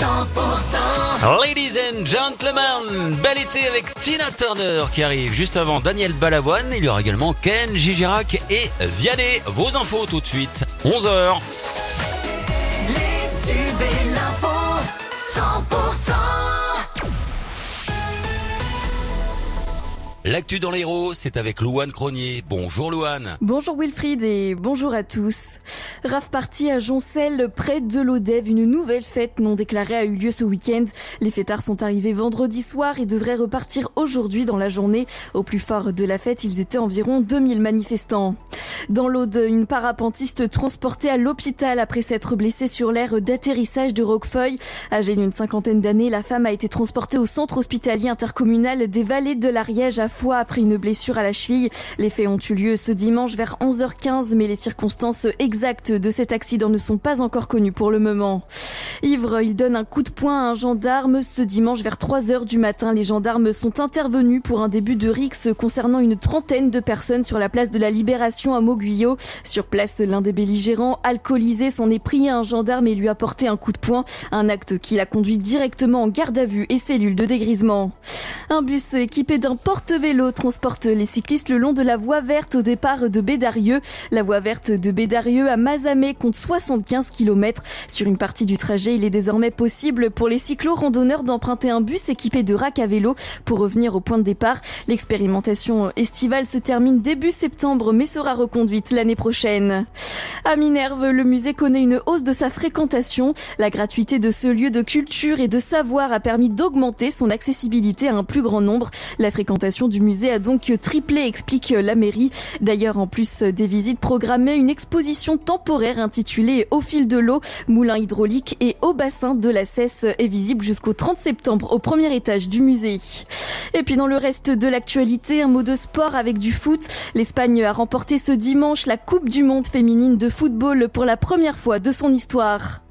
Ladies and gentlemen, bel été avec Tina Turner qui arrive juste avant Daniel Balavoine. Il y aura également Ken, Gigirac et Vianney. Vos infos tout de suite, 11h. Les tubes et l'info, 100%. L'actu dans l'héros, c'est avec Louane Cronier. Bonjour Louane. Bonjour Wilfried et bonjour à tous. Rave Party à Joncel, près de l'Odève, une nouvelle fête non déclarée a eu lieu ce week-end. Les fêtards sont arrivés vendredi soir et devraient repartir aujourd'hui dans la journée. Au plus fort de la fête, ils étaient environ 2000 manifestants. Dans l'Aude, une parapentiste transportée à l'hôpital après s'être blessée sur l'aire d'atterrissage de Roquefeuille. Âgée d'une cinquantaine d'années, la femme a été transportée au centre hospitalier intercommunal des Vallées de l'Ariège à Après une blessure à la cheville. Les faits ont eu lieu ce dimanche vers 11h15, mais les circonstances exactes de cet accident ne sont pas encore connues pour le moment. Ivre, il donne un coup de poing à un gendarme. Ce dimanche vers 3 heures du matin, les gendarmes sont intervenus pour un début de rixe concernant une trentaine de personnes sur la place de la Libération à Mauguillot. Sur place, l'un des belligérants, alcoolisé, s'en est pris à un gendarme et lui a porté un coup de poing. Un acte qui l'a conduit directement en garde à vue et cellule de dégrisement. Un bus équipé d'un porte-vélo transporte les cyclistes le long de la voie verte au départ de Bédarieux. La voie verte de Bédarieux à Mazamet compte 75 km. Sur une partie du trajet, il est désormais possible pour les cyclo-randonneurs d'emprunter un bus équipé de rack à vélo pour revenir au point de départ. L'expérimentation estivale se termine début septembre mais sera reconduite l'année prochaine. À Minerve, le musée connaît une hausse de sa fréquentation. La gratuité de ce lieu de culture et de savoir a permis d'augmenter son accessibilité à un plus grand nombre. La fréquentation du musée a donc triplé, explique la mairie. D'ailleurs, en plus des visites programmées, une exposition temporaire intitulée Au fil de l'eau, moulin hydraulique et au bassin de la Cesse est visible jusqu'au 30 septembre au premier étage du musée. Et puis dans le reste de l'actualité, un mot de sport avec du foot. L'Espagne a remporté ce dimanche la Coupe du Monde féminine de football pour la première fois de son histoire.